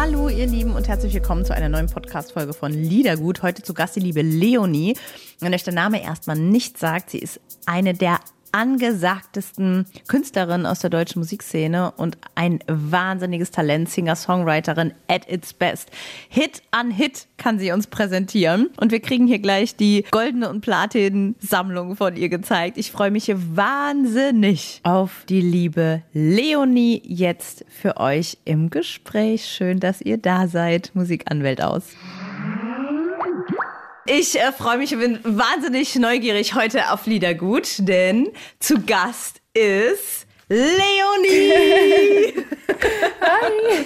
Hallo ihr Lieben und herzlich willkommen zu einer neuen Podcast-Folge von Liedergut. Heute zu Gast die liebe Leonie. Wenn euch der Name erstmal nicht sagt, sie ist eine der angesagtesten Künstlerinnen aus der deutschen Musikszene und ein wahnsinniges Talent, Singer-Songwriterin at its best. Hit an Hit kann sie uns präsentieren und wir kriegen hier gleich die goldene und Platin-Sammlung von ihr gezeigt. Ich freue mich hier wahnsinnig auf die liebe Leonie jetzt für euch im Gespräch. Schön, dass ihr da seid. Musikanwält aus. Ich äh, freue mich und bin wahnsinnig neugierig heute auf Liedergut, denn zu Gast ist Leonie. Hi.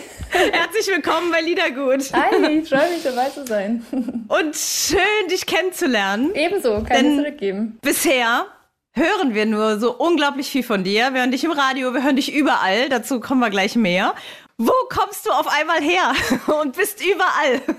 Herzlich willkommen bei Liedergut. Hi, ich freue mich dabei zu sein. Und schön, dich kennenzulernen. Ebenso, kann Denn- ich zurückgeben. Bisher hören wir nur so unglaublich viel von dir. Wir hören dich im Radio, wir hören dich überall. Dazu kommen wir gleich mehr. Wo kommst du auf einmal her und bist überall?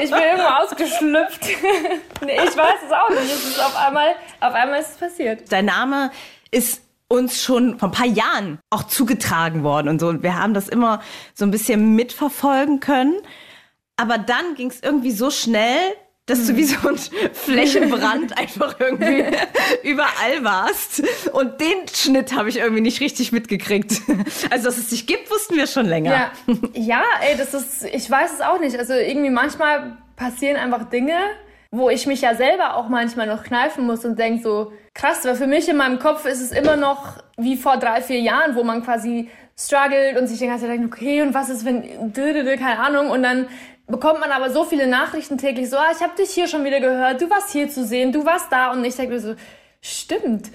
Ich bin irgendwo ausgeschlüpft. nee, ich weiß es auch nicht. Es ist auf einmal, auf einmal ist es passiert. Dein Name ist uns schon vor ein paar Jahren auch zugetragen worden und so. Und wir haben das immer so ein bisschen mitverfolgen können. Aber dann ging es irgendwie so schnell, dass du wie so ein Flächenbrand einfach irgendwie überall warst. Und den Schnitt habe ich irgendwie nicht richtig mitgekriegt. Also, dass es dich gibt, wussten wir schon länger. Ja, ja, ey, das ist, ich weiß es auch nicht. Also irgendwie manchmal passieren einfach Dinge, wo ich mich ja selber auch manchmal noch kneifen muss und denk so, krass, weil für mich in meinem Kopf ist es immer noch wie vor drei, vier Jahren, wo man quasi struggelt und sich die ganze Zeit denkt, okay, und was ist, wenn, keine Ahnung, und dann bekommt man aber so viele Nachrichten täglich, so, ah, ich habe dich hier schon wieder gehört, du warst hier zu sehen, du warst da, und ich denke mir so, stimmt,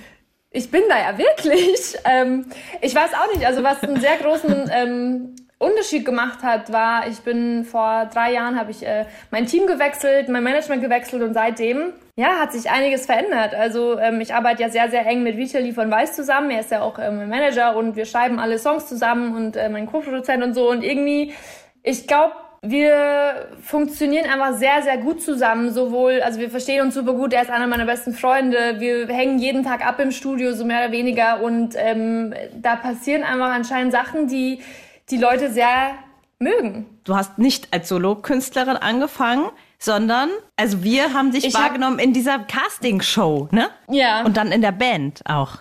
ich bin da ja wirklich. Ähm, ich weiß auch nicht, also was einen sehr großen ähm, Unterschied gemacht hat, war, ich bin vor drei Jahren, habe ich äh, mein Team gewechselt, mein Management gewechselt und seitdem, ja, hat sich einiges verändert. Also ähm, ich arbeite ja sehr, sehr eng mit Vitali von Weiß zusammen. Er ist ja auch ähm, mein Manager und wir schreiben alle Songs zusammen und äh, mein Co-Produzent und so. Und irgendwie, ich glaube, wir funktionieren einfach sehr, sehr gut zusammen. Sowohl, also wir verstehen uns super gut. Er ist einer meiner besten Freunde. Wir hängen jeden Tag ab im Studio, so mehr oder weniger. Und ähm, da passieren einfach anscheinend Sachen, die die Leute sehr mögen. Du hast nicht als Solo-Künstlerin angefangen, sondern, also wir haben dich Ich hab- wahrgenommen in dieser Casting-Show, ne? Ja. Und dann in der Band auch.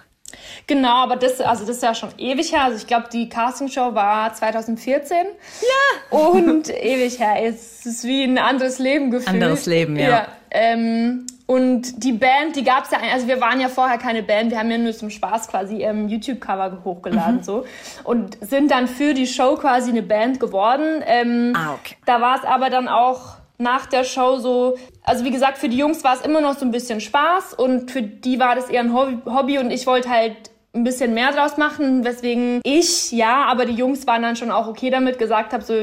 Genau, aber das, also das ist ja schon ewig her. Also ich glaube, die Castingshow war 2014. Ja. Und ewig her. Es ist wie ein anderes Leben gefühlt. Anderes Leben, ja. ja ähm, und die Band, die gab's ja, ein- also wir waren ja vorher keine Band, wir haben ja nur zum Spaß quasi ähm, YouTube-Cover hochgeladen Mhm. so und sind dann für die Show quasi eine Band geworden. Ähm, Ah, okay. Da war es aber dann auch nach der Show so, also wie gesagt, für die Jungs war es immer noch so ein bisschen Spaß und für die war das eher ein Hobby, und ich wollte halt ein bisschen mehr draus machen, weswegen ich, ja, aber die Jungs waren dann schon auch okay damit, gesagt habe, so,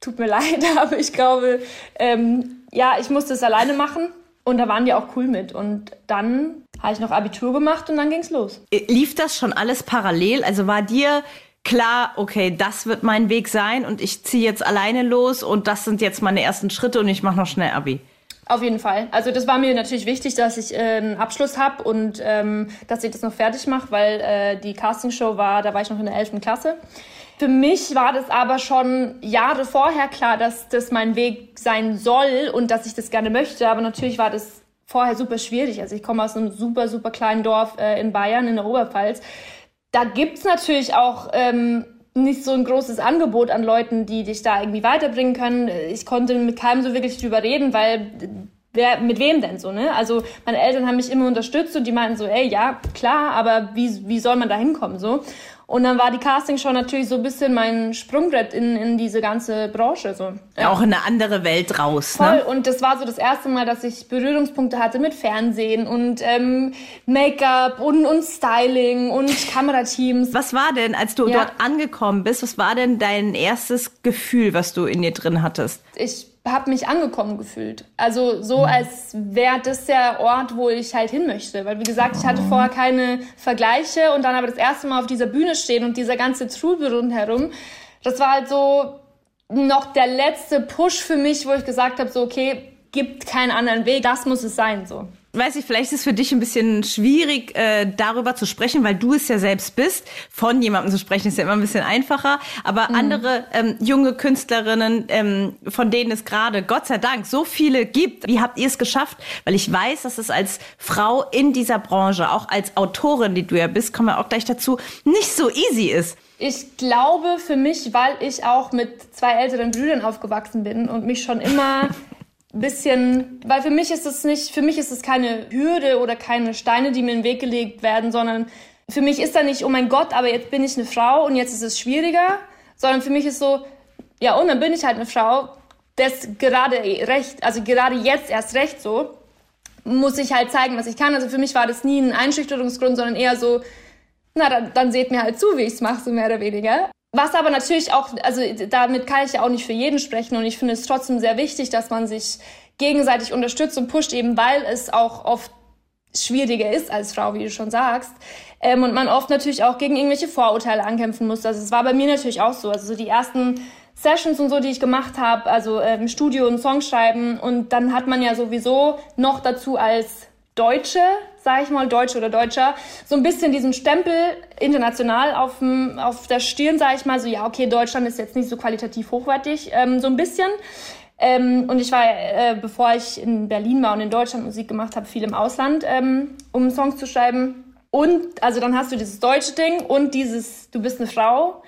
tut mir leid, aber ich glaube, ähm, ja, ich musste es alleine machen und da waren die auch cool mit und dann habe ich noch Abitur gemacht und dann ging's los. Lief das schon alles parallel? Also war dir klar, okay, das wird mein Weg sein und ich ziehe jetzt alleine los und das sind jetzt meine ersten Schritte und ich mache noch schnell Abi? Auf jeden Fall. Also das war mir natürlich wichtig, dass ich äh, einen Abschluss habe und ähm, dass ich das noch fertig mache, weil äh, die Castingshow war, da war ich noch in der 11. Klasse. Für mich war das aber schon Jahre vorher klar, dass das mein Weg sein soll und dass ich das gerne möchte. Aber natürlich war das vorher super schwierig. Also ich komme aus einem super, super kleinen Dorf äh, in Bayern, in der Oberpfalz. Da gibt's natürlich auch ähm, nicht so ein großes Angebot an Leuten, die dich da irgendwie weiterbringen können. Ich konnte mit keinem so wirklich drüber reden, weil wer, mit wem denn so, ne? Also meine Eltern haben mich immer unterstützt und die meinten so, ey, ja, klar, aber wie, wie soll man da hinkommen, so? Und dann war die Castingshow natürlich so ein bisschen mein Sprungbrett in, in diese ganze Branche, so. Ja. Auch in eine andere Welt raus, Voll. ne? Und das war so das erste Mal, dass ich Berührungspunkte hatte mit Fernsehen und ähm, Make-up und, und Styling und Kamerateams. Was war denn, als du Ja. dort angekommen bist, was war denn dein erstes Gefühl, was du in dir drin hattest? Ich habe mich angekommen gefühlt. Also so, als wäre das der Ort, wo ich halt hin möchte. Weil wie gesagt, ich hatte vorher keine Vergleiche und dann aber das erste Mal auf dieser Bühne stehen und dieser ganze Trubel rundherum, das war halt so noch der letzte Push für mich, wo ich gesagt habe, so okay, gibt keinen anderen Weg, das muss es sein, so weiß ich, vielleicht ist es für dich ein bisschen schwierig, äh, darüber zu sprechen, weil du es ja selbst bist. Von jemandem zu sprechen ist ja immer ein bisschen einfacher. Aber mhm. andere ähm, junge Künstlerinnen, ähm, von denen es gerade, Gott sei Dank, so viele gibt, wie habt ihr es geschafft? Weil ich weiß, dass es als Frau in dieser Branche, auch als Autorin, die du ja bist, kommen wir auch gleich dazu, nicht so easy ist. Ich glaube für mich, weil ich auch mit zwei älteren Brüdern aufgewachsen bin und mich schon immer bisschen, weil für mich ist es nicht, für mich ist es keine Hürde oder keine Steine, die mir in den Weg gelegt werden, sondern für mich ist da nicht, oh mein Gott, aber jetzt bin ich eine Frau und jetzt ist es schwieriger, sondern für mich ist so, ja, und dann bin ich halt eine Frau, das gerade recht, also gerade jetzt erst recht so, muss ich halt zeigen, was ich kann. Also für mich war das nie ein Einschüchterungsgrund, sondern eher so, na, dann, dann seht mir halt zu, wie ich es mache, so mehr oder weniger. Was aber natürlich auch, also damit kann ich ja auch nicht für jeden sprechen und ich finde es trotzdem sehr wichtig, dass man sich gegenseitig unterstützt und pusht, eben weil es auch oft schwieriger ist als Frau, wie du schon sagst. Ähm, und man oft natürlich auch gegen irgendwelche Vorurteile ankämpfen muss. Also es war bei mir natürlich auch so. Also so die ersten Sessions und so, die ich gemacht habe, also äh, im Studio und Song schreiben und dann hat man ja sowieso noch dazu als Deutsche, sage ich mal, Deutsche oder Deutscher, so ein bisschen diesen Stempel international auf, dem, auf der Stirn, sage ich mal, so ja, okay, Deutschland ist jetzt nicht so qualitativ hochwertig, ähm, so ein bisschen. Ähm, und ich war, äh, bevor ich in Berlin war und in Deutschland Musik gemacht habe, viel im Ausland, ähm, um Songs zu schreiben. Und also dann hast du dieses deutsche Ding und dieses, du bist eine Frau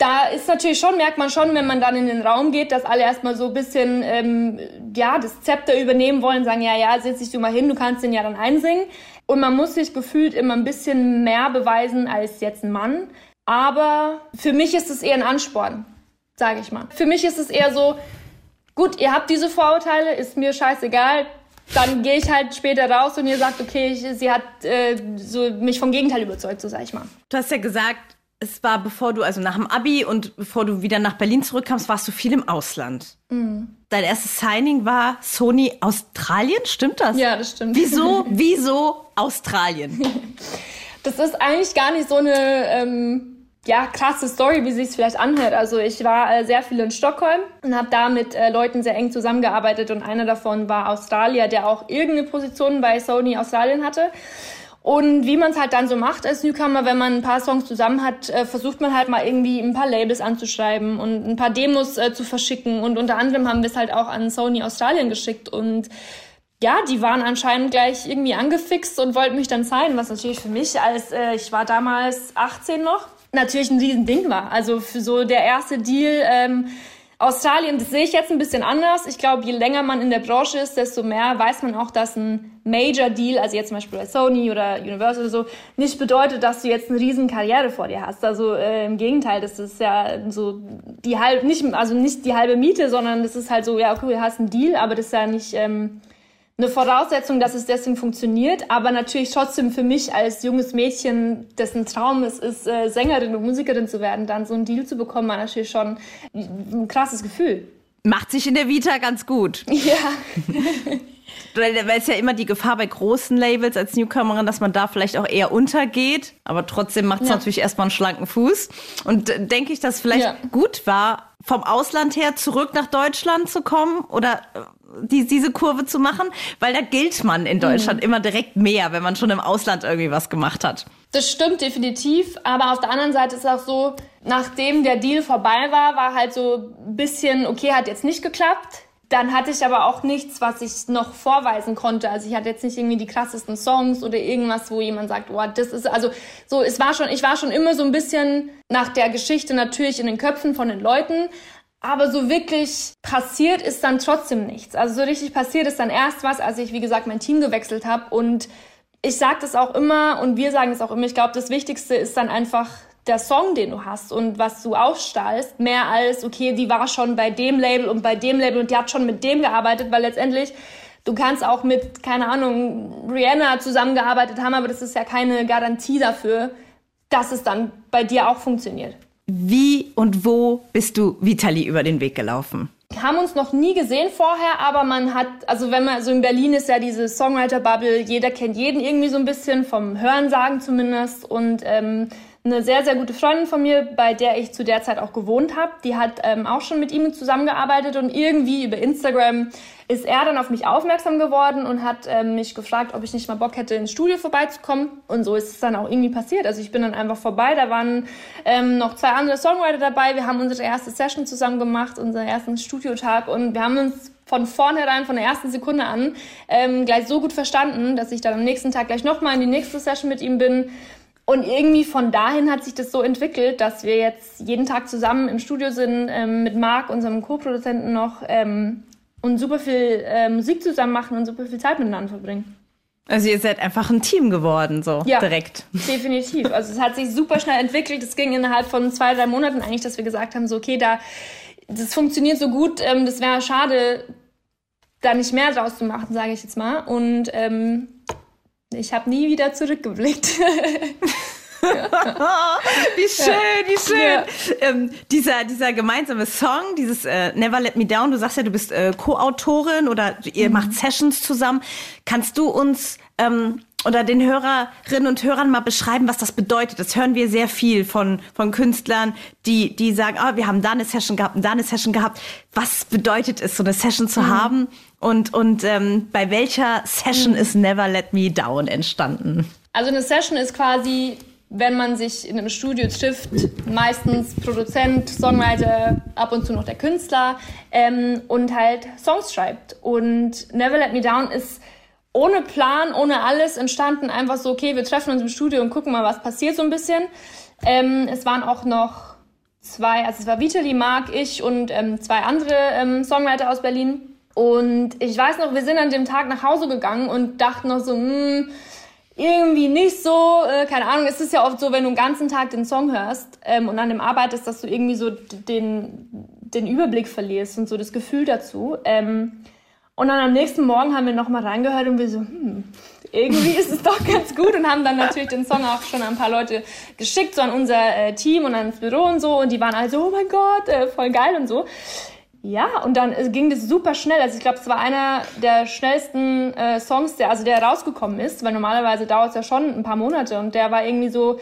da ist natürlich schon, merkt man schon, wenn man dann in den Raum geht, dass alle erstmal so ein bisschen, ähm, ja, das Zepter übernehmen wollen, sagen, ja, ja, setz dich du mal hin, du kannst den ja dann einsingen. Und man muss sich gefühlt immer ein bisschen mehr beweisen als jetzt ein Mann. Aber für mich ist es eher ein Ansporn, sage ich mal. Für mich ist es eher so, gut, ihr habt diese Vorurteile, ist mir scheißegal, dann gehe ich halt später raus und ihr sagt, okay, ich, sie hat äh, so mich vom Gegenteil überzeugt, so sag ich mal. Du hast ja gesagt, es war bevor du, also nach dem Abi und bevor du wieder nach Berlin zurückkamst, warst du viel im Ausland. Mhm. Dein erstes Signing war Sony Australien, stimmt das? Ja, das stimmt. Wieso, wieso Australien? Das ist eigentlich gar nicht so eine ähm, ja, krasse Story, wie sich vielleicht anhört. Also ich war äh, sehr viel in Stockholm und habe da mit äh, Leuten sehr eng zusammengearbeitet und einer davon war Australier, der auch irgendeine Position bei Sony Australien hatte. Und wie man es halt dann so macht als Newcomer, wenn man ein paar Songs zusammen hat, äh, versucht man halt mal irgendwie ein paar Labels anzuschreiben und ein paar Demos äh, zu verschicken. Und unter anderem haben wir es halt auch an Sony Australien geschickt. Und ja, die waren anscheinend gleich irgendwie angefixt und wollten mich dann zeigen, was natürlich für mich als, äh, ich war damals 18 noch, natürlich ein Riesending war. Also für so der erste Deal, ähm, Australien, das sehe ich jetzt ein bisschen anders. Ich glaube, je länger man in der Branche ist, desto mehr weiß man auch, dass ein Major Deal, also jetzt zum Beispiel bei Sony oder Universal oder so, nicht bedeutet, dass du jetzt eine riesen Karriere vor dir hast. Also äh, im Gegenteil, das ist ja so die halbe, nicht, also nicht die halbe Miete, sondern das ist halt so, ja, okay, du hast einen Deal, aber das ist ja nicht ähm, eine Voraussetzung, dass es deswegen funktioniert, aber natürlich trotzdem für mich als junges Mädchen, dessen Traum es ist, äh, Sängerin und Musikerin zu werden, dann so einen Deal zu bekommen, war natürlich schon ein krasses Gefühl. Macht sich in der Vita ganz gut. Ja. Weil es ja immer die Gefahr bei großen Labels als Newcomerin, dass man da vielleicht auch eher untergeht. Aber trotzdem macht es ja. natürlich erstmal einen schlanken Fuß. Und äh, denke ich, dass vielleicht ja. gut war, vom Ausland her zurück nach Deutschland zu kommen oder äh, die, diese Kurve zu machen, weil da gilt man in Deutschland mhm. immer direkt mehr, wenn man schon im Ausland irgendwie was gemacht hat. Das stimmt definitiv, aber auf der anderen Seite ist auch so, nachdem der Deal vorbei war, war halt so ein bisschen, okay, hat jetzt nicht geklappt. Dann hatte ich aber auch nichts, was ich noch vorweisen konnte. Also ich hatte jetzt nicht irgendwie die krassesten Songs oder irgendwas, wo jemand sagt, oh, das ist also so. Es war schon, ich war schon immer so ein bisschen nach der Geschichte natürlich in den Köpfen von den Leuten, aber so wirklich passiert ist dann trotzdem nichts. Also so richtig passiert ist dann erst was, als ich, wie gesagt, mein Team gewechselt habe. Und ich sage das auch immer und wir sagen es auch immer. Ich glaube, das Wichtigste ist dann einfach der Song, den du hast und was du ausstrahlst, mehr als, okay, die war schon bei dem Label und bei dem Label und die hat schon mit dem gearbeitet, weil letztendlich du kannst auch mit, keine Ahnung, Rihanna zusammengearbeitet haben, aber das ist ja keine Garantie dafür, dass es dann bei dir auch funktioniert. Wie und wo bist du Vitali über den Weg gelaufen? haben uns noch nie gesehen vorher, aber man hat, also wenn man, so in Berlin ist ja diese Songwriter-Bubble, jeder kennt jeden irgendwie so ein bisschen, vom Hörensagen zumindest. Und ähm, eine sehr, sehr gute Freundin von mir, bei der ich zu der Zeit auch gewohnt habe, die hat ähm, auch schon mit ihm zusammengearbeitet und irgendwie über Instagram ist er dann auf mich aufmerksam geworden und hat ähm, mich gefragt, ob ich nicht mal Bock hätte, ins Studio vorbeizukommen. Und so ist es dann auch irgendwie passiert. Also ich bin dann einfach vorbei. Da waren ähm, noch zwei andere Songwriter dabei. Wir haben unsere erste Session zusammen gemacht, unseren ersten Studiotag und wir haben uns von vornherein, von der ersten Sekunde an, ähm, gleich so gut verstanden, dass ich dann am nächsten Tag gleich nochmal in die nächste Session mit ihm bin und irgendwie von dahin hat sich das so entwickelt, dass wir jetzt jeden Tag zusammen im Studio sind, ähm, mit Marc, unserem Co-Produzenten noch, ähm, und super viel äh, Musik zusammen machen und super viel Zeit miteinander verbringen. Also ihr seid einfach ein Team geworden, so ja, direkt. Definitiv. Also es hat sich super schnell entwickelt. Es ging innerhalb von zwei, drei Monaten eigentlich, dass wir gesagt haben, so okay, da das funktioniert so gut, ähm, das wäre schade, da nicht mehr draus zu machen, sage ich jetzt mal. Und ähm, ich habe nie wieder zurückgeblickt. wie schön, wie schön. Ja. Ähm, dieser, dieser gemeinsame Song, dieses äh, Never Let Me Down, du sagst ja, du bist äh, Co-Autorin oder ihr mhm. macht Sessions zusammen. Kannst du uns ähm, oder den Hörerinnen und Hörern mal beschreiben, was das bedeutet. Das hören wir sehr viel von, von Künstlern, die, die sagen, oh, wir haben da eine Session gehabt und da eine Session gehabt. Was bedeutet es, so eine Session zu mhm. haben? Und, und ähm, bei welcher Session mhm. ist Never Let Me Down entstanden? Also eine Session ist quasi, wenn man sich in einem Studio trifft, meistens Produzent, Songwriter, ab und zu noch der Künstler ähm, und halt Songs schreibt. Und Never Let Me Down ist ohne Plan, ohne alles entstanden. Einfach so, okay, wir treffen uns im Studio und gucken mal, was passiert so ein bisschen. Ähm, es waren auch noch zwei, also es war Vitali, Marc, ich und ähm, zwei andere ähm, Songwriter aus Berlin. Und ich weiß noch, wir sind an dem Tag nach Hause gegangen und dachten noch so, hm, irgendwie nicht so, äh, keine Ahnung, es ist ja oft so, wenn du den ganzen Tag den Song hörst ähm, und an dem arbeitest, dass du irgendwie so den, den Überblick verlierst und so das Gefühl dazu. Ähm, und dann am nächsten Morgen haben wir nochmal reingehört und wir so, hm, irgendwie ist es doch ganz gut und haben dann natürlich den Song auch schon an ein paar Leute geschickt, so an unser äh, Team und ans Büro und so. Und die waren alle so, oh mein Gott, äh, voll geil und so. Ja, und dann äh, ging das super schnell. Also ich glaube, es war einer der schnellsten äh, Songs, der also der rausgekommen ist, weil normalerweise dauert es ja schon ein paar Monate und der war irgendwie so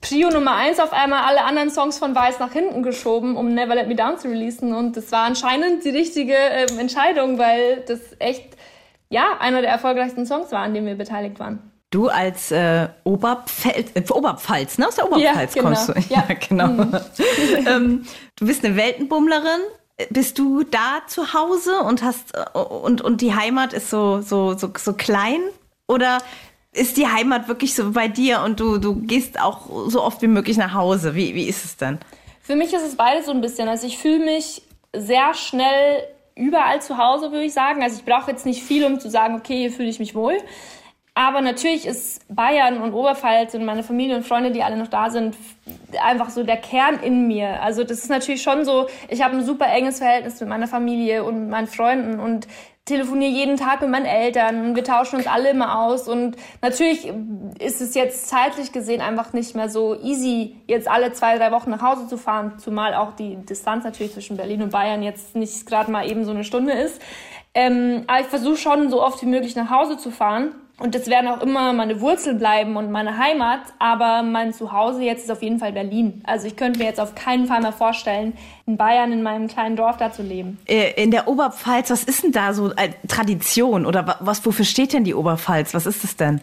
Prio Nummer eins auf einmal alle anderen Songs von Weiß nach hinten geschoben, um Never Let Me Down zu releasen. Und das war anscheinend die richtige äh, Entscheidung, weil das echt, ja, einer der erfolgreichsten Songs war, an dem wir beteiligt waren. Du als äh, Oberpfälz, äh, Oberpfalz, ne? Aus der Oberpfalz ja, genau. kommst du. Ja, ja genau. Mhm. ähm, du bist eine Weltenbummlerin. Bist du da zu Hause und hast äh, und, und die Heimat ist so, so, so, so klein? Oder ist die Heimat wirklich so bei dir und du, du gehst auch so oft wie möglich nach Hause? Wie, wie ist es denn? Für mich ist es beides so ein bisschen. Also ich fühle mich sehr schnell überall zu Hause, würde ich sagen. Also ich brauche jetzt nicht viel, um zu sagen, okay, hier fühle ich mich wohl. Aber natürlich ist Bayern und Oberpfalz und meine Familie und Freunde, die alle noch da sind, einfach so der Kern in mir. Also das ist natürlich schon so, ich habe ein super enges Verhältnis mit meiner Familie und meinen Freunden und telefoniere jeden Tag mit meinen Eltern. Wir tauschen uns alle immer aus. Und natürlich ist es jetzt zeitlich gesehen einfach nicht mehr so easy, jetzt alle zwei, drei Wochen nach Hause zu fahren. Zumal auch die Distanz natürlich zwischen Berlin und Bayern jetzt nicht gerade mal eben so eine Stunde ist. Ähm, aber ich versuche schon so oft wie möglich nach Hause zu fahren. Und das werden auch immer meine Wurzeln bleiben und meine Heimat. Aber mein Zuhause jetzt ist auf jeden Fall Berlin. Also ich könnte mir jetzt auf keinen Fall mehr vorstellen, in Bayern in meinem kleinen Dorf da zu leben. Äh, in der Oberpfalz, was ist denn da so äh, Tradition? Oder was, wofür steht denn die Oberpfalz? Was ist es denn?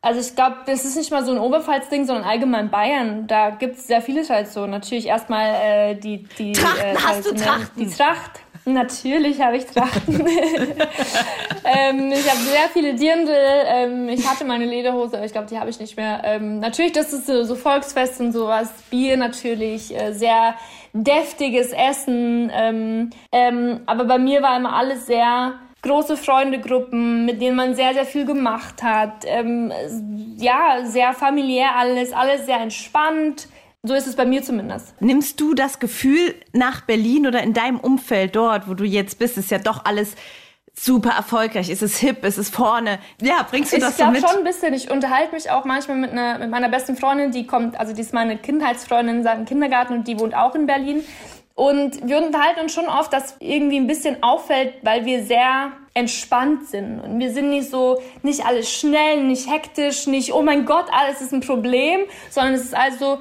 Also ich glaube, das ist nicht mal so ein Oberpfalz-Ding, sondern allgemein Bayern. Da gibt es sehr viele Traditionen. Natürlich erstmal äh, die, die, Trachten, äh, hast du Trachten? die Tracht. Natürlich habe ich Trachten. ähm, ich habe sehr viele Dirndl. Ähm, ich hatte meine Lederhose, aber ich glaube, die habe ich nicht mehr. Ähm, natürlich, das ist so, so Volksfest und sowas. Bier natürlich, äh, sehr deftiges Essen. Ähm, ähm, aber bei mir war immer alles sehr große Freundegruppen, mit denen man sehr, sehr viel gemacht hat. Ähm, ja, sehr familiär alles, alles sehr entspannt. So ist es bei mir zumindest. Nimmst du das Gefühl nach Berlin oder in deinem Umfeld dort, wo du jetzt bist, ist ja doch alles super erfolgreich, ist es hip, ist es vorne. Ja, bringst du das ich so mit? Ich glaube schon ein bisschen. Ich unterhalte mich auch manchmal mit, einer, mit meiner besten Freundin, die kommt, also die ist meine Kindheitsfreundin seit dem Kindergarten und die wohnt auch in Berlin. Und wir unterhalten uns schon oft, dass irgendwie ein bisschen auffällt, weil wir sehr entspannt sind. Und wir sind nicht so, nicht alles schnell, nicht hektisch, nicht, oh mein Gott, alles ist ein Problem, sondern es ist also,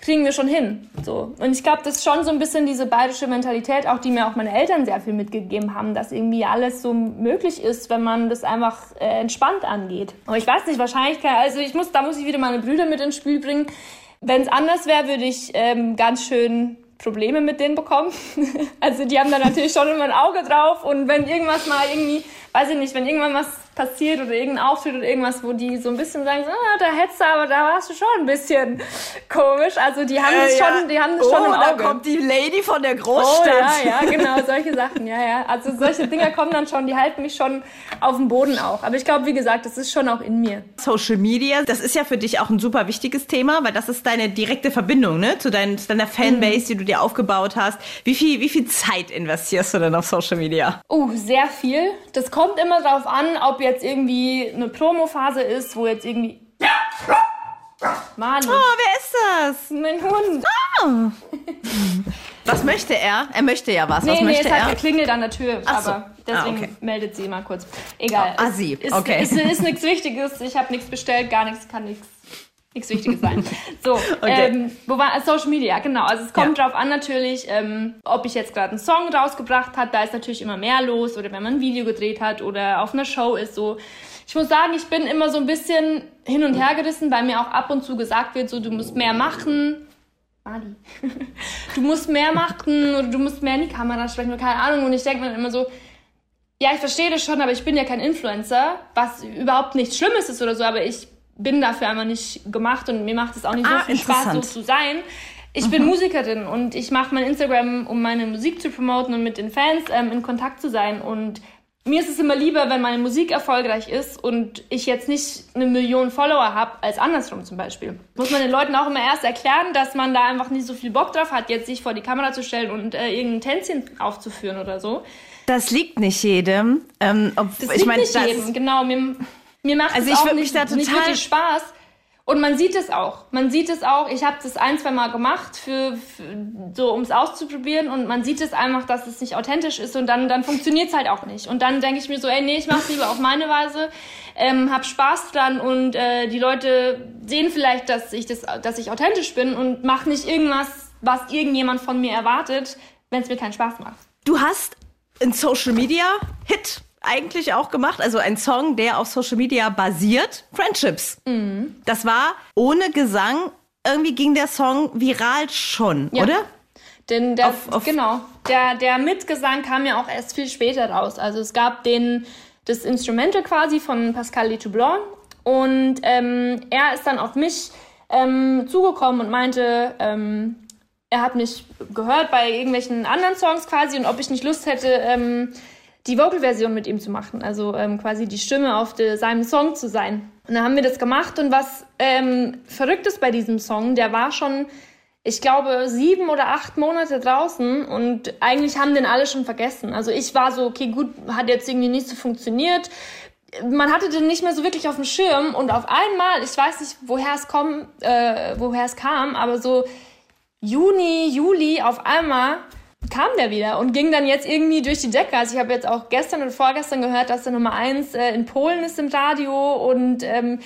kriegen wir schon hin. So. Und ich glaube, das ist schon so ein bisschen diese bayerische Mentalität, auch die mir auch meine Eltern sehr viel mitgegeben haben, dass irgendwie alles so möglich ist, wenn man das einfach äh, entspannt angeht. Aber ich weiß nicht, wahrscheinlich kann, also ich muss, da muss ich wieder meine Brüder mit ins Spiel bringen. Wenn es anders wäre, würde ich ähm, ganz schön Probleme mit denen bekommen. also die haben da natürlich schon immer ein Auge drauf und wenn irgendwas mal irgendwie, weiß ich nicht, wenn irgendwann was passiert oder irgendein Auftritt oder irgendwas, wo die so ein bisschen sagen, so, ah, da hättest du, aber da warst du schon ein bisschen komisch. Also die haben das Äh, schon, die haben das oh, schon im da Auge. kommt die Lady von der Oh Großstadt. ja, ja, genau, solche Sachen, ja, ja. Also solche Dinger kommen dann schon, die halten mich schon auf dem Boden auch. Aber ich glaube, wie gesagt, das ist schon auch in mir. Social Media, das ist ja für dich auch ein super wichtiges Thema, weil das ist deine direkte Verbindung ne? zu, dein, zu deiner Fanbase, die du dir aufgebaut hast. Wie viel, wie viel Zeit investierst du denn auf Social Media? Oh, sehr viel. Das kommt immer drauf an, ob jetzt irgendwie eine Promophase ist, wo jetzt irgendwie. Mann, Oh, wer ist das? mein Hund. Was möchte er? Er möchte ja was. was Nee, nee, möchte es hat er? geklingelt an der Tür, Ach so. aber deswegen Ah, okay. meldet sie mal kurz. Egal. Ah, es sie. Ist, Okay. Ist, ist, nichts Wichtiges. Ich habe nichts bestellt, gar nichts, kann nichts. Nichts Wichtiges sein. So, Okay. ähm, wo war äh, Social Media? Genau. Also es kommt Ja. drauf an natürlich, ähm, ob ich jetzt gerade einen Song rausgebracht habe. Da ist natürlich immer mehr los oder wenn man ein Video gedreht hat oder auf einer Show ist. So, ich muss sagen, ich bin immer so ein bisschen hin und her gerissen, weil mir auch ab und zu gesagt wird, so du musst mehr machen. Mali. du musst mehr machen oder du musst mehr in die Kamera sprechen oder keine Ahnung. Und ich denke mir dann immer so, ja, ich verstehe das schon, aber ich bin ja kein Influencer, was überhaupt nichts Schlimmes ist oder so, aber ich bin dafür einfach nicht gemacht und mir macht es auch nicht so Ah, viel Spaß, so zu sein. Ich bin Musikerin und ich mache mein Instagram, um meine Musik zu promoten und mit den Fans ähm, in Kontakt zu sein. Und mir ist es immer lieber, wenn meine Musik erfolgreich ist und ich jetzt nicht eine Million Follower habe, als andersrum zum Beispiel. Muss man den Leuten auch immer erst erklären, dass man da einfach nicht so viel Bock drauf hat, jetzt sich vor die Kamera zu stellen und äh, irgendein Tänzchen aufzuführen oder so. Das liegt nicht jedem. Ähm, ob, Das ich liegt meine, nicht jedem, genau. Mir, mir macht Also es auch nicht, da nicht wirklich Spaß. Und man sieht es auch. Man sieht es auch. Ich habe das ein, zwei Mal gemacht, für, für so um es auszuprobieren. Und man sieht es einfach, dass es nicht authentisch ist. Und dann, dann funktioniert es halt auch nicht. Und dann denke ich mir so, ey, nee, ich mache lieber auf meine Weise, ähm, hab Spaß dran und äh, die Leute sehen vielleicht, dass ich das, dass ich authentisch bin und mach nicht irgendwas, was irgendjemand von mir erwartet, wenn es mir keinen Spaß macht. Du hast einen Social Media Hit eigentlich auch gemacht, also ein Song, der auf Social Media basiert, Friendships. Mhm. Das war ohne Gesang, irgendwie ging der Song viral schon, Ja. oder? Denn der, Auf- auf- genau, der, der Mitgesang kam ja auch erst viel später raus. Also es gab den, das Instrumental quasi von Pascal Letoublon und ähm, er ist dann auf mich ähm, zugekommen und meinte, ähm, er hat mich gehört bei irgendwelchen anderen Songs quasi und ob ich nicht Lust hätte, ähm, die Vocal-Version mit ihm zu machen. Also ähm, quasi die Stimme auf de, seinem Song zu sein. Und dann haben wir das gemacht und was ähm, verrückt ist bei diesem Song, der war schon, ich glaube, sieben oder acht Monate draußen und eigentlich haben den alle schon vergessen. Also ich war so, okay, gut, hat jetzt irgendwie nicht so funktioniert. Man hatte den nicht mehr so wirklich auf dem Schirm und auf einmal, ich weiß nicht, woher es kommt, äh, woher es kam, aber so Juni, Juli auf einmal kam der wieder und ging dann jetzt irgendwie durch die Decke. Also ich habe jetzt auch gestern und vorgestern gehört, dass der Nummer eins äh, in Polen ist im Radio und ähm,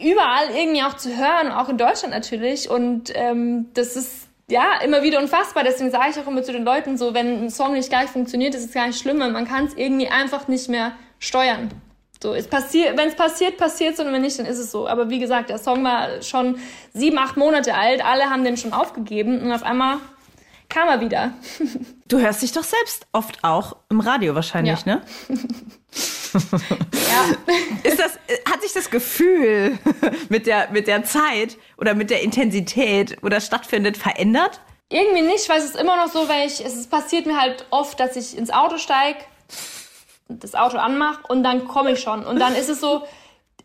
überall irgendwie auch zu hören, auch in Deutschland natürlich. Und ähm, das ist ja immer wieder unfassbar. Deswegen sage ich auch immer zu den Leuten so, wenn ein Song nicht gleich funktioniert, ist es gar nicht schlimm. weil Man kann es irgendwie einfach nicht mehr steuern. So, es passiert, wenn es passiert, passiert es und wenn nicht, dann ist es so. Aber wie gesagt, der Song war schon sieben, acht Monate alt, alle haben den schon aufgegeben und auf einmal kam er wieder. Du hörst dich doch selbst oft auch im Radio wahrscheinlich, Ja. ne? Ja. Ist das, hat sich das Gefühl mit der, mit der Zeit oder mit der Intensität, wo das stattfindet, verändert? Irgendwie nicht, weil es ist immer noch so, weil ich, es passiert mir halt oft, dass ich ins Auto steige, das Auto anmache und dann komme ich schon. Und dann ist es so,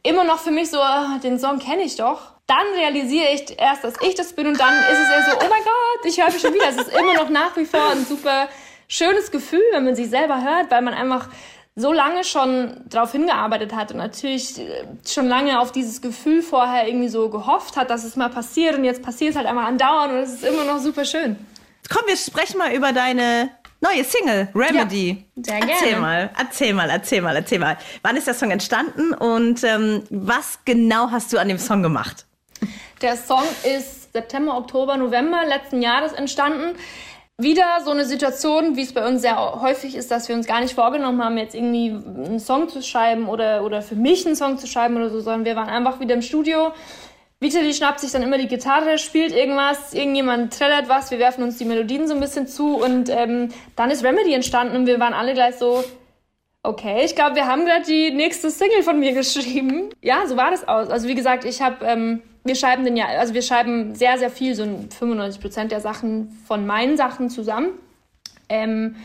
immer noch für mich so, ah, den Song kenne ich doch. Dann realisiere ich erst, dass ich das bin und dann ist es eher so, oh mein Gott, ich höre mich schon wieder. Es ist immer noch nach wie vor ein super schönes Gefühl, wenn man sich selber hört, weil man einfach so lange schon darauf hingearbeitet hat und natürlich äh, schon lange auf dieses Gefühl vorher irgendwie so gehofft hat, dass es mal passiert und jetzt passiert es halt einmal andauernd und es ist immer noch super schön. Komm, wir sprechen mal über deine neue Single, Remedy. Ja, sehr Erzähl gerne. mal, erzähl mal, erzähl mal, erzähl mal. Wann ist der Song entstanden und ähm, was genau hast du an dem Song gemacht? Der Song ist September, Oktober, November letzten Jahres entstanden. Wieder so eine Situation, wie es bei uns sehr häufig ist, dass wir uns gar nicht vorgenommen haben, jetzt irgendwie einen Song zu schreiben oder, oder für mich einen Song zu schreiben oder so, sondern wir waren einfach wieder im Studio. Vitali schnappt sich dann immer die Gitarre, spielt irgendwas, irgendjemand trällert was, wir werfen uns die Melodien so ein bisschen zu und ähm, dann ist Remedy entstanden und wir waren alle gleich so, okay, ich glaube, wir haben gerade die nächste Single von mir geschrieben. Ja, so war das aus. Also wie gesagt, ich habe, ähm, wir schreiben den ja, also wir schreiben sehr, sehr viel, so 95 Prozent der Sachen von meinen Sachen zusammen. Ähm,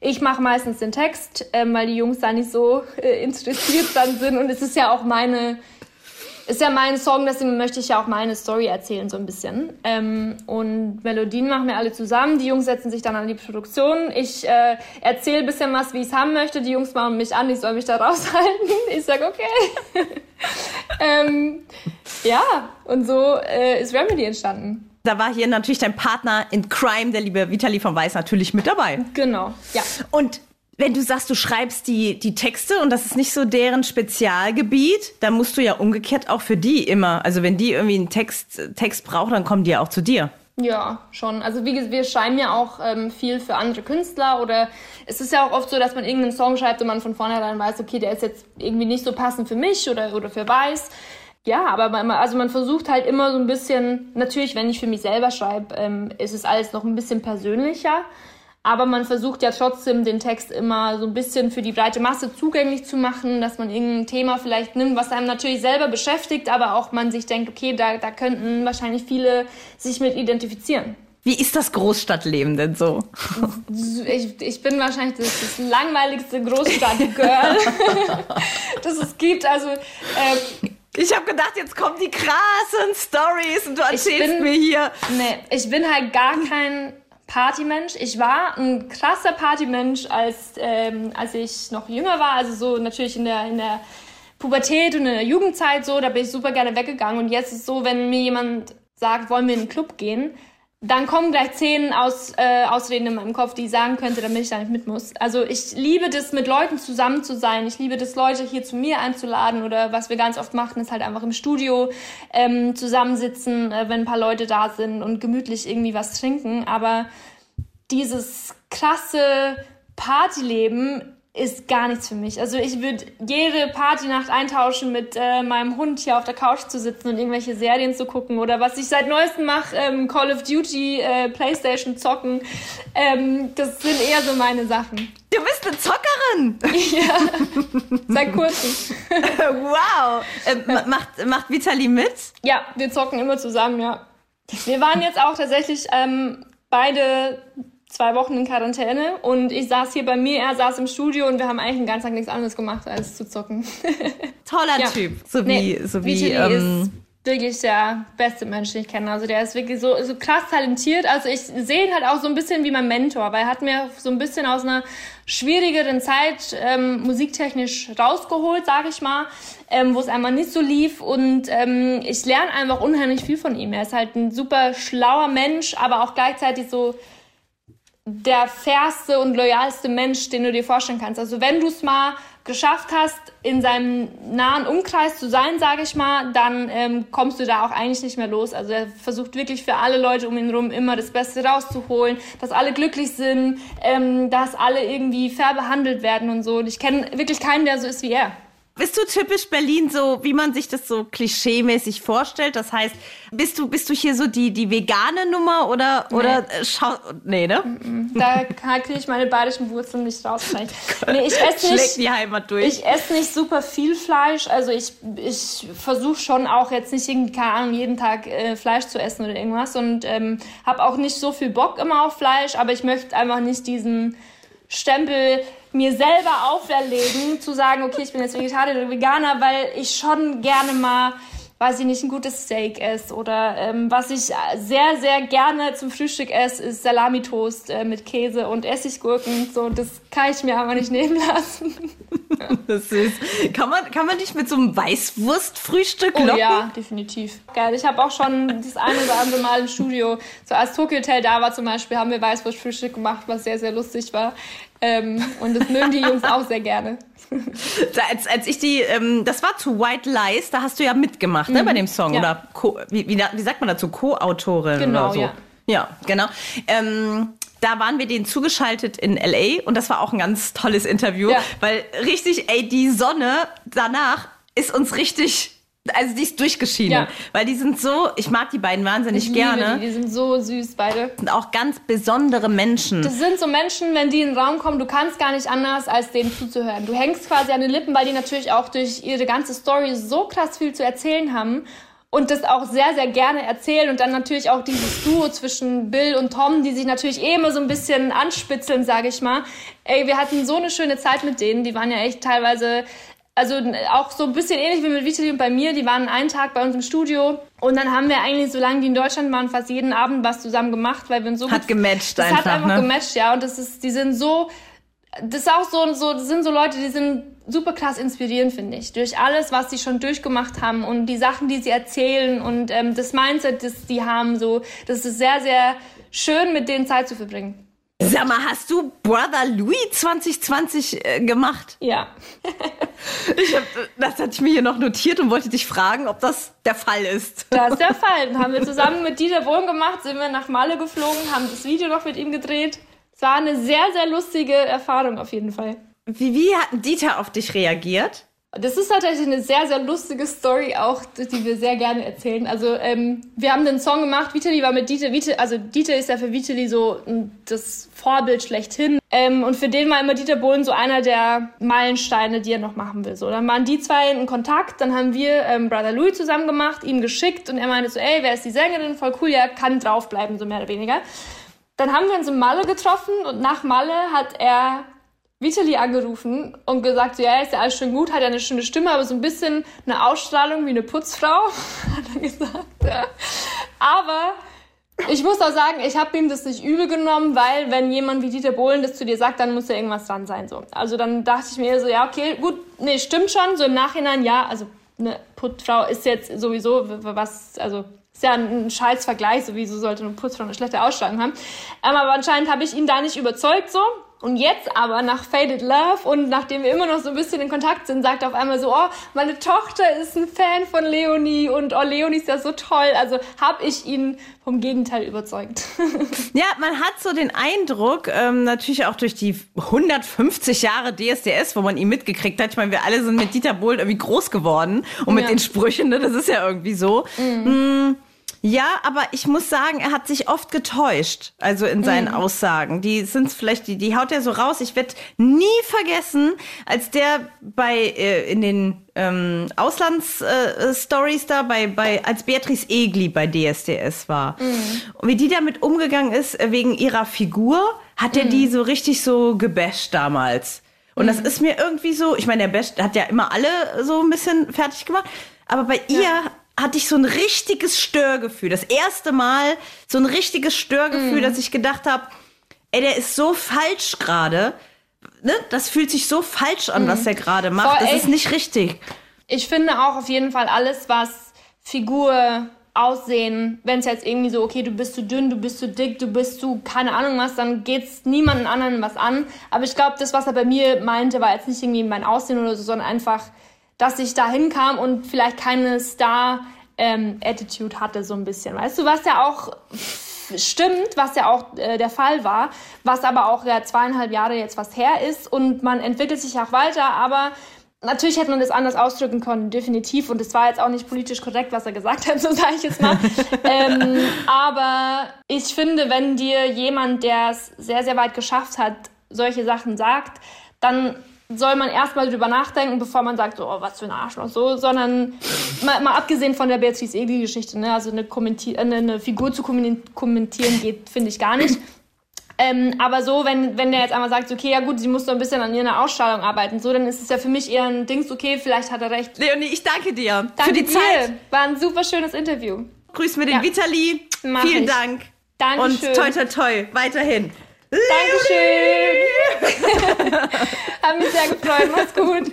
ich mache meistens den Text, ähm, weil die Jungs da nicht so äh, interessiert dann sind und es ist ja auch meine ist ja mein Song, deswegen möchte ich ja auch meine Story erzählen, so ein bisschen. Ähm, und Melodien machen wir alle zusammen. Die Jungs setzen sich dann an die Produktion. Ich äh, erzähle ein bisschen was, wie ich es haben möchte. Die Jungs machen mich an, ich soll mich da raushalten. Ich sag okay. ähm, ja, und so äh, ist Remedy entstanden. Da war hier natürlich dein Partner in Crime, der liebe Vitali von Weiß, natürlich mit dabei. Genau, ja. Und wenn du sagst, du schreibst die, die Texte und das ist nicht so deren Spezialgebiet, dann musst du ja umgekehrt auch für die immer, also wenn die irgendwie einen Text, Text brauchen, dann kommen die ja auch zu dir. Ja, schon. Also wie gesagt, wir schreiben ja auch ähm, viel für andere Künstler oder es ist ja auch oft so, dass man irgendeinen Song schreibt und man von vornherein weiß, okay, der ist jetzt irgendwie nicht so passend für mich oder, oder für Weiß. Ja, aber man, also man versucht halt immer so ein bisschen, natürlich, wenn ich für mich selber schreibe, ähm, ist es alles noch ein bisschen persönlicher. Aber man versucht ja trotzdem, den Text immer so ein bisschen für die breite Masse zugänglich zu machen, dass man irgendein Thema vielleicht nimmt, was einem natürlich selber beschäftigt, aber auch man sich denkt, okay, da, da könnten wahrscheinlich viele sich mit identifizieren. Wie ist das Großstadtleben denn so? Ich, ich bin wahrscheinlich das, das langweiligste Großstadt-Girl, das es gibt. Also ähm, Ich habe gedacht, jetzt kommen die krassen Stories und du erzählst bin- mir hier. Nee, ich bin halt gar kein Partymensch. Ich war ein krasser Partymensch, als, ähm, als ich noch jünger war. Also so natürlich in der, in der Pubertät und in der Jugendzeit so, da bin ich super gerne weggegangen. Und jetzt ist es so, wenn mir jemand sagt, wollen wir in den Club gehen, dann kommen gleich zehn Aus, äh, Ausreden in meinem Kopf, die ich sagen könnte, damit ich da nicht mit muss. Also ich liebe das, mit Leuten zusammen zu sein. Ich liebe das, Leute hier zu mir einzuladen oder was wir ganz oft machen, ist halt einfach im Studio ähm, zusammensitzen, äh, wenn ein paar Leute da sind und gemütlich irgendwie was trinken. Aber dieses krasse Partyleben ist gar nichts für mich. Also ich würde jede Partynacht eintauschen mit äh, meinem Hund hier auf der Couch zu sitzen und irgendwelche Serien zu gucken oder was ich seit neuestem mache, ähm, Call of Duty, äh, Playstation zocken. Ähm, das sind eher so meine Sachen. Du bist eine Zockerin. Seit kurzem. wow. Äh, ma- macht, macht Vitali mit? Ja, wir zocken immer zusammen, ja. Wir waren jetzt auch tatsächlich ähm, beide zwei Wochen in Quarantäne und ich saß hier bei mir, er saß im Studio und wir haben eigentlich den ganzen Tag nichts anderes gemacht, als zu zocken. Toller Ja. Typ. So Nee, wie, so wie, Vitali ähm, ist wirklich der beste Mensch, den ich kenne. Also der ist wirklich so, so krass talentiert. Also ich sehe ihn halt auch so ein bisschen wie mein Mentor, weil er hat mir so ein bisschen aus einer schwierigeren Zeit ähm, musiktechnisch rausgeholt, sage ich mal, ähm, wo es einmal nicht so lief. Und ähm, ich lerne einfach unheimlich viel von ihm. Er ist halt ein super schlauer Mensch, aber auch gleichzeitig so der fairste und loyalste Mensch, den du dir vorstellen kannst. Also wenn du es mal geschafft hast, in seinem nahen Umkreis zu sein, sage ich mal, dann ähm, kommst du da auch eigentlich nicht mehr los. Also er versucht wirklich für alle Leute um ihn herum immer das Beste rauszuholen, dass alle glücklich sind, ähm, dass alle irgendwie fair behandelt werden und so. Und ich kenne wirklich keinen, der so ist wie er. Bist du typisch Berlin so, wie man sich das so klischeemäßig vorstellt? Das heißt, bist du, bist du hier so die, die vegane Nummer oder, oder äh, schau, nee, ne? Da kriege ich meine bayerischen Wurzeln nicht raus. Nee, ich esse nicht. die Heimat durch. Ich esse nicht super viel Fleisch. Also ich, ich versuche schon auch jetzt nicht irgendwie, keine Ahnung, jeden Tag äh, Fleisch zu essen oder irgendwas. Und ähm, habe auch nicht so viel Bock immer auf Fleisch. Aber ich möchte einfach nicht diesen Stempel mir selber auferlegen, zu sagen, okay, ich bin jetzt Vegetarier oder Veganer, weil ich schon gerne mal weiß ich nicht, ein gutes Steak esse oder ähm, was ich sehr, sehr gerne zum Frühstück esse, ist Salamitoast äh, mit Käse und Essiggurken. So, das kann ich mir aber nicht nehmen lassen. Das ist, kann, man, kann man dich mit so einem Weißwurstfrühstück Oh locken? ja, definitiv. Geil. Ich habe auch schon das eine oder andere Mal im Studio, so als Tokyo Hotel da war zum Beispiel, haben wir Weißwurstfrühstück gemacht, was sehr, sehr lustig war. Ähm, und das mögen die Jungs auch sehr gerne. Als, als ich die, ähm, das war zu White Lies, da hast du ja mitgemacht, ne, bei dem Song. Mhm. Ja. Oder Co, wie, wie, wie sagt man dazu? Co-Autorin Genau, oder so. ja. Ja, genau. Ähm, da waren wir denen zugeschaltet in LA und das war auch ein ganz tolles Interview, Ja. weil richtig, ey, die Sonne danach ist uns richtig, also die ist durchgeschienen, Ja. weil die sind so, ich mag die beiden wahnsinnig Ich gerne, Die, die sind so süß beide. sind auch ganz besondere Menschen. Das sind so Menschen, wenn die in den Raum kommen, du kannst gar nicht anders, als denen zuzuhören. Du hängst quasi an den Lippen, weil die natürlich auch durch ihre ganze Story so krass viel zu erzählen haben und das auch sehr, sehr gerne erzählen. Und dann natürlich auch dieses Duo zwischen Bill und Tom, die sich natürlich eh immer so ein bisschen anspitzeln, sage ich mal. Ey, wir hatten so eine schöne Zeit mit denen. Die waren ja echt teilweise also auch so ein bisschen ähnlich wie mit Vitali und bei mir. Die waren einen Tag bei uns im Studio und dann haben wir eigentlich, solange die in Deutschland waren, fast jeden Abend was zusammen gemacht, weil wir uns so Hat gut- gematcht das einfach, hat einfach ne? gematcht, ja. Und das ist, die sind so, das ist auch so, so, das sind so Leute, die sind super krass inspirierend, finde ich. Durch alles, was sie schon durchgemacht haben und die Sachen, die sie erzählen und ähm, das Mindset, das die haben, so, das ist sehr, sehr schön, mit denen Zeit zu verbringen. Sag mal, hast du Brother Louis 2020 äh, gemacht? Ja. Ich hab, das hatte ich mir hier noch notiert und wollte dich fragen, ob das der Fall ist. Das ist der Fall. Haben wir zusammen mit Dieter Bohlen gemacht, sind wir nach Malle geflogen, haben das Video noch mit ihm gedreht. Es war eine sehr, sehr lustige Erfahrung auf jeden Fall. Wie, wie hat Dieter auf dich reagiert? Das ist tatsächlich eine sehr, sehr lustige Story auch, die wir sehr gerne erzählen. Also ähm, wir haben den Song gemacht, Vitali war mit Dieter, Vita, also Dieter ist ja für Vitali so mm, das Vorbild schlechthin. Ähm, und für den war immer Dieter Bohlen so einer der Meilensteine, die er noch machen will. So, dann waren die zwei in Kontakt, dann haben wir ähm, Brother Louis zusammen gemacht, ihm geschickt und er meinte so, ey, wer ist die Sängerin? Voll cool, ja, kann draufbleiben, so mehr oder weniger. Dann haben wir uns in Malle getroffen und nach Malle hat er Vitali angerufen und gesagt, so, ja, ist ja alles schön gut, hat ja eine schöne Stimme, aber so ein bisschen eine Ausstrahlung wie eine Putzfrau, hat er gesagt. Ja. Aber ich muss auch sagen, ich habe ihm das nicht übel genommen, weil wenn jemand wie Dieter Bohlen das zu dir sagt, dann muss ja irgendwas dran sein. So. Also dann dachte ich mir so, ja, okay, gut, nee, stimmt schon. So im Nachhinein, ja, also eine Putzfrau ist jetzt sowieso was, also ist ja ein scheiß Vergleich, sowieso sollte eine Putzfrau eine schlechte Ausstrahlung haben. Ähm, aber anscheinend habe ich ihn da nicht überzeugt so. Und jetzt aber nach Faded Love und nachdem wir immer noch so ein bisschen in Kontakt sind, sagt er auf einmal so, oh, meine Tochter ist ein Fan von Leonie und oh, Leonie ist ja so toll. Also habe ich ihn vom Gegenteil überzeugt. Ja, man hat so den Eindruck, ähm, natürlich auch durch die 150 Jahre DSDS, wo man ihn mitgekriegt hat. Ich meine, wir alle sind mit Dieter Bohlen irgendwie groß geworden und mit Ja. den Sprüchen, ne? das ist ja irgendwie so. Mm, Ja, aber ich muss sagen, er hat sich oft getäuscht, also in seinen Aussagen. Die sind vielleicht, die, die haut er so raus. Ich werde nie vergessen, als der bei äh, in den ähm, Auslandsstories da bei, bei als Beatrice Egli bei DSDS war. Und wie die damit umgegangen ist äh, wegen ihrer Figur, hat er die so richtig so gebasht damals. Und das ist mir irgendwie so, ich meine, der Bash hat ja immer alle so ein bisschen fertig gemacht, aber bei ihr hatte ich so ein richtiges Störgefühl. Das erste Mal so ein richtiges Störgefühl, dass ich gedacht habe, ey, der ist so falsch gerade. Ne? Das fühlt sich so falsch an, was der gerade macht. Voll, das ey. ist nicht richtig. Ich finde auch auf jeden Fall alles, was Figur, Aussehen, wenn es jetzt irgendwie so, okay, du bist zu dünn, du bist zu dick, du bist zu keine Ahnung was, dann geht's niemanden anderen was an. Aber ich glaube, das, was er bei mir meinte, war jetzt nicht irgendwie mein Aussehen oder so, sondern einfach, dass ich da hinkam und vielleicht keine Star-Attitude hatte, so ein bisschen. Weißt du, was ja auch stimmt, was ja auch äh, der Fall war, was aber auch ja zweieinhalb Jahre jetzt was her ist und man entwickelt sich auch weiter, aber natürlich hätte man das anders ausdrücken können, definitiv und es war jetzt auch nicht politisch korrekt, was er gesagt hat, so sage ich jetzt mal. ähm, aber ich finde, wenn dir jemand, der es sehr, sehr weit geschafft hat, solche Sachen sagt, dann soll man erstmal drüber nachdenken, bevor man sagt, oh, was für ein Arschloch, so, sondern mal, mal abgesehen von der Beatrice Egli-Geschichte, ne, also eine, äh, eine, eine Figur zu kommen- kommentieren geht, finde ich gar nicht. Ähm, aber so, wenn, wenn der jetzt einmal sagt, okay, ja gut, sie muss so ein bisschen an ihrer Ausstrahlung arbeiten, so, dann ist es ja für mich eher ein Dings, okay, vielleicht hat er recht. Leonie, ich danke dir Danke für die dir. Zeit. War ein super schönes Interview. Grüß mir den Ja. Vitali. Mach Vielen ich. Dank. Dankeschön. Und toi toi toi weiterhin. Dankeschön. Hat mich sehr gefreut. Mach's gut.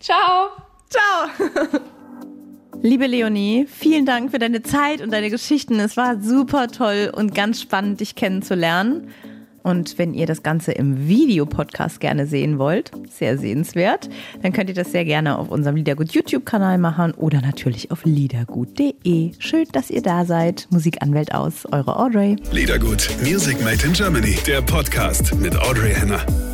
Ciao. Ciao. Liebe Leonie, vielen Dank für deine Zeit und deine Geschichten. Es war super toll und ganz spannend, dich kennenzulernen. Und wenn ihr das Ganze im Videopodcast gerne sehen wollt, sehr sehenswert, dann könnt ihr das sehr gerne auf unserem Liedergut YouTube-Kanal machen oder natürlich auf liedergut.de. Schön, dass ihr da seid. Musikanwält aus, eure Audrey. Liedergut, Music Made in Germany, der Podcast mit Audrey Henner.